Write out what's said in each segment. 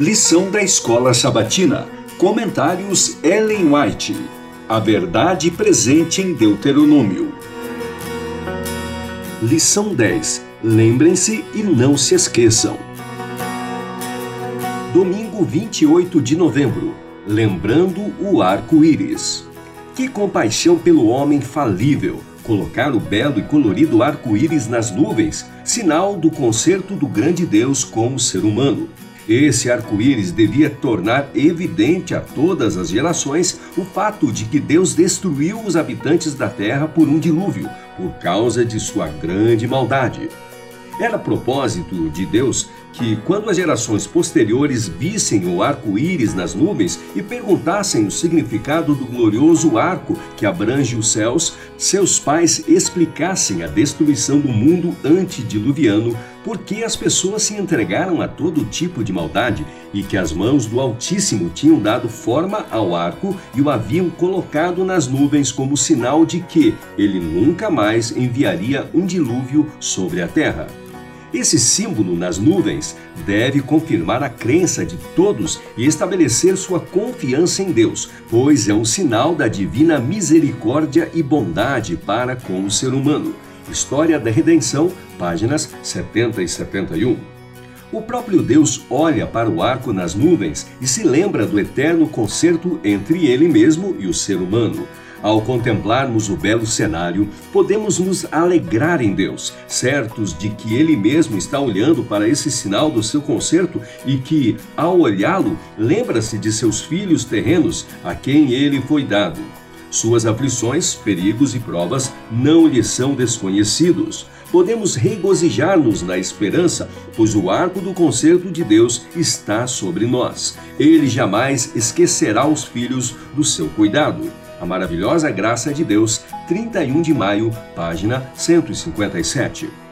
Lição da Escola Sabatina. Comentários Ellen White. A verdade presente em Deuteronômio. Lição 10. Lembrem-se e não se esqueçam. Domingo 28 de novembro. Lembrando o arco-íris. Que compaixão pelo homem falível! Colocar o belo e colorido arco-íris nas nuvens, sinal do concerto do grande Deus com o ser humano. Esse arco-íris devia tornar evidente a todas as gerações o fato de que Deus destruiu os habitantes da terra por um dilúvio, por causa de sua grande maldade. Era propósito de Deus que, quando as gerações posteriores vissem o arco-íris nas nuvens e perguntassem o significado do glorioso arco que abrange os céus, seus pais explicassem a destruição do mundo antediluviano, porque as pessoas se entregaram a todo tipo de maldade e que as mãos do Altíssimo tinham dado forma ao arco e o haviam colocado nas nuvens como sinal de que ele nunca mais enviaria um dilúvio sobre a terra. Esse símbolo nas nuvens deve confirmar a crença de todos e estabelecer sua confiança em Deus, pois é um sinal da divina misericórdia e bondade para com o ser humano. História da Redenção, páginas 70 e 71. O próprio Deus olha para o arco nas nuvens e se lembra do eterno concerto entre ele mesmo e o ser humano. Ao contemplarmos o belo cenário, podemos nos alegrar em Deus, certos de que Ele mesmo está olhando para esse sinal do seu concerto e que, ao olhá-lo, lembra-se de seus filhos terrenos a quem ele foi dado. Suas aflições, perigos e provas não lhe são desconhecidos. Podemos regozijar-nos na esperança, pois o arco do concerto de Deus está sobre nós. Ele jamais esquecerá os filhos do seu cuidado. A Maravilhosa Graça de Deus, 31 de maio, página 157.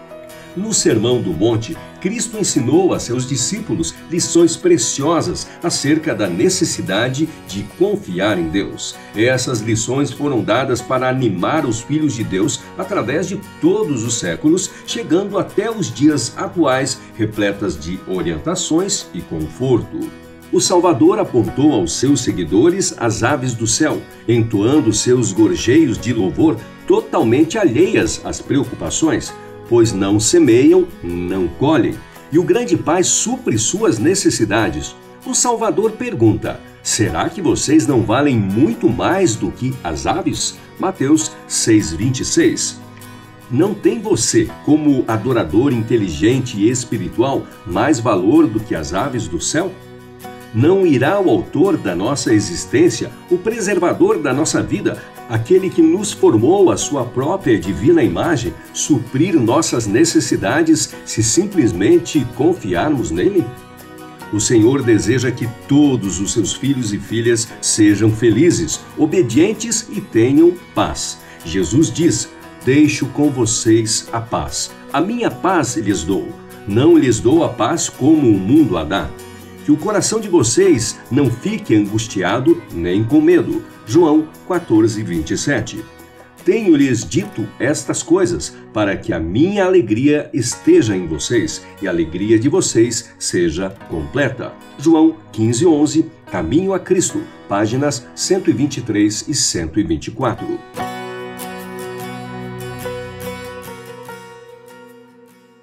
No Sermão do Monte, Cristo ensinou a seus discípulos lições preciosas acerca da necessidade de confiar em Deus. Essas lições foram dadas para animar os filhos de Deus através de todos os séculos, chegando até os dias atuais, repletas de orientações e conforto. O Salvador apontou aos seus seguidores as aves do céu, entoando seus gorjeios de louvor totalmente alheias às preocupações, pois não semeiam, não colhem, e o grande Pai supre suas necessidades. O Salvador pergunta: Será que vocês não valem muito mais do que as aves? Mateus 6:26. Não tem você, como adorador inteligente e espiritual, mais valor do que as aves do céu? Não irá o autor da nossa existência, o preservador da nossa vida, aquele que nos formou a sua própria divina imagem, suprir nossas necessidades se simplesmente confiarmos nele? O Senhor deseja que todos os seus filhos e filhas sejam felizes, obedientes e tenham paz. Jesus diz: Deixo com vocês a paz. A minha paz lhes dou. Não lhes dou a paz como o mundo a dá que o coração de vocês não fique angustiado nem com medo. João 14, 27. Tenho-lhes dito estas coisas para que a minha alegria esteja em vocês e a alegria de vocês seja completa. João 15, 11, Caminho a Cristo, páginas 123 e 124.